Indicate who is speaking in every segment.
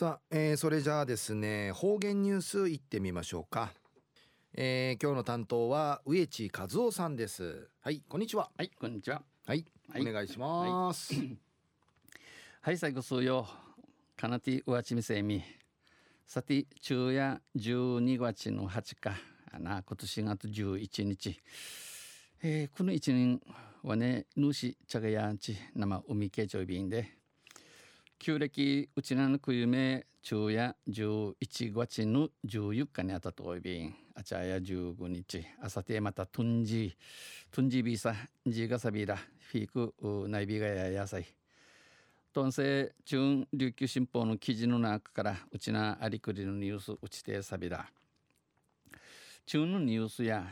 Speaker 1: さあ、えー、それじゃあですね方言ニュースいってみましょうか、えー、今日の担当は植地和夫さんです。はいこんにちは。
Speaker 2: はいこんにちは。
Speaker 1: はい、はい、お願いします、はい、
Speaker 2: はい、最後数よ。かなてうわちみせみさて昼夜12月の8日。な今年4月11日。えー、この一年はね、ぬし、ちゃがやんち、生海系長便で、旧暦うちなのくゆめ、昼夜11月の14日にあたといびん、あちゃや15日、あさてまたトンジー、トンジービーサ、ジーガサビラ、フィーク、ナイビガヤやさい。トンセ中琉球新報の記事の中からうちなありくりのニュースうちてさびら。中のニュースや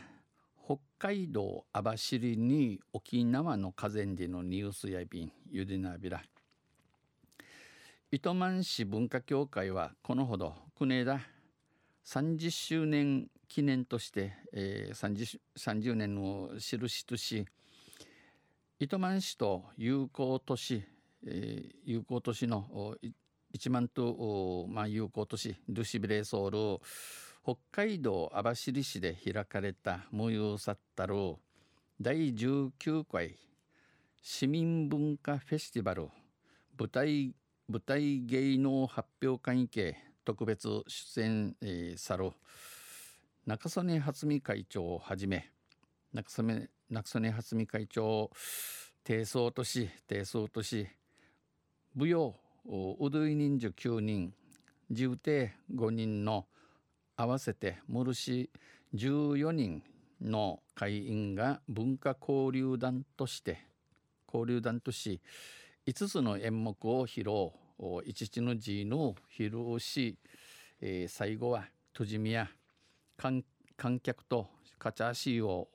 Speaker 2: 北海道網走に沖縄の河川でのニュースや便ゆでなびら。糸満市文化協会はこのほど国枝30周年記念として、えー、30, 30年の印とし糸満市と友好都市、えー、友好都市の1万と、まあ、友好都市ルシビレーソール北海道網走市で開かれた模様さったる第19回市民文化フェスティバル舞台舞台芸能発表会系特別出演、えー、さる中曽根初美会長をはじめ中曽根中曽根初美会長を低層都市低層都市舞踊うどい人数9人重帝5人の合わせて漆14人の会員が文化交流団として交流団とし5つの演目を披露一日の字の披露し、えー、最後はとじみや観客とカチャーシーを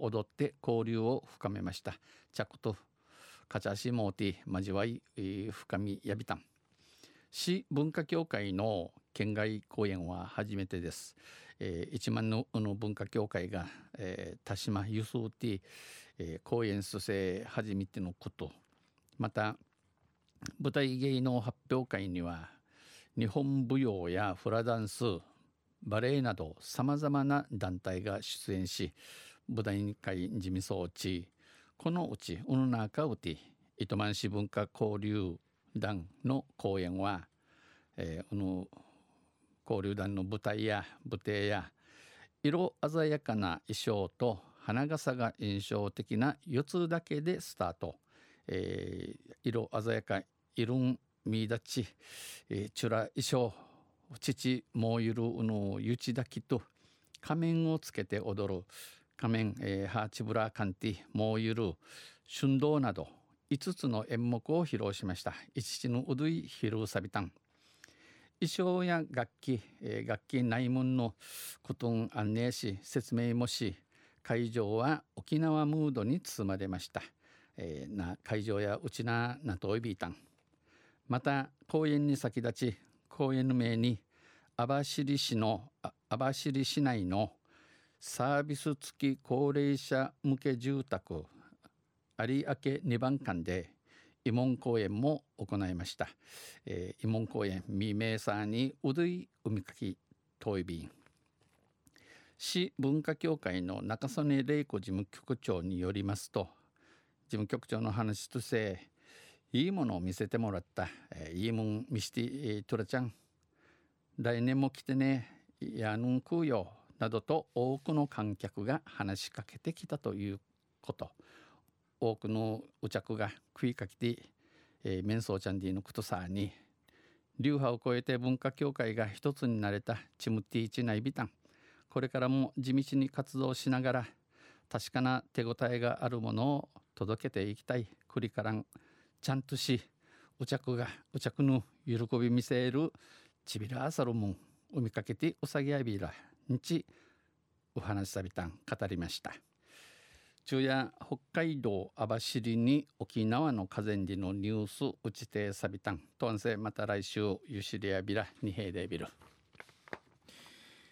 Speaker 2: 踊って交流を深めました。着とカチャーシーモーティ交わい、えー、深みやびたん。市文化協会の県外公演は初めてです。えー、一万のの文化協会が、えー、田島輸送ティ、えー、公演蘇生初めてのこと。また舞台芸能発表会には日本舞踊やフラダンスバレエなどさまざまな団体が出演し舞台会事務総地このうちうぬなかうて糸満市文化交流団の公演は、えー、の交流団の舞台や舞台や色鮮やかな衣装と花笠が印象的な4つだけでスタート、えー、色鮮やか色んみだち、えー、チュラ衣装父もうゆるのゆちだきと仮面をつけて踊る仮面、えー、ハーチブラカンティもうゆる春道など5つの演目を披露しました。一のうどいひるさびたん衣装や楽器、えー、楽器内門のことん案内し説明もし会場は沖縄ムードに包まれました、えー、な会場やうちななといびいたん。また公演に先立ち公演の名に網走市の網走市内のサービス付き高齢者向け住宅有明2番館で慰問公演も行いました、えー、慰問公演未明さにうどい海かき遠い便。市文化協会の中曽根玲子事務局長によりますと事務局長の話としていいものを見せてもらった、えー、いいもん見してトラちゃん。来年も来てね。やぬんくよなどと多くの観客が話しかけてきたということ。多くのお着が食いかけて、えー、メンソーチャンディのことさに。流派を超えて文化協会が一つになれたチムティーチナイビタン。これからも地道に活動しながら確かな手応えがあるものを届けていきたいクリカランちゃんとしお着がお着の喜び見せるちびらあさるもんを見かけてうさぎあびらんちお話しさびたん語りました。昼夜北海道網走に沖縄の河川でのニュース打ちてさびたん。とんせまた来週ゆしりやびらにへいでびる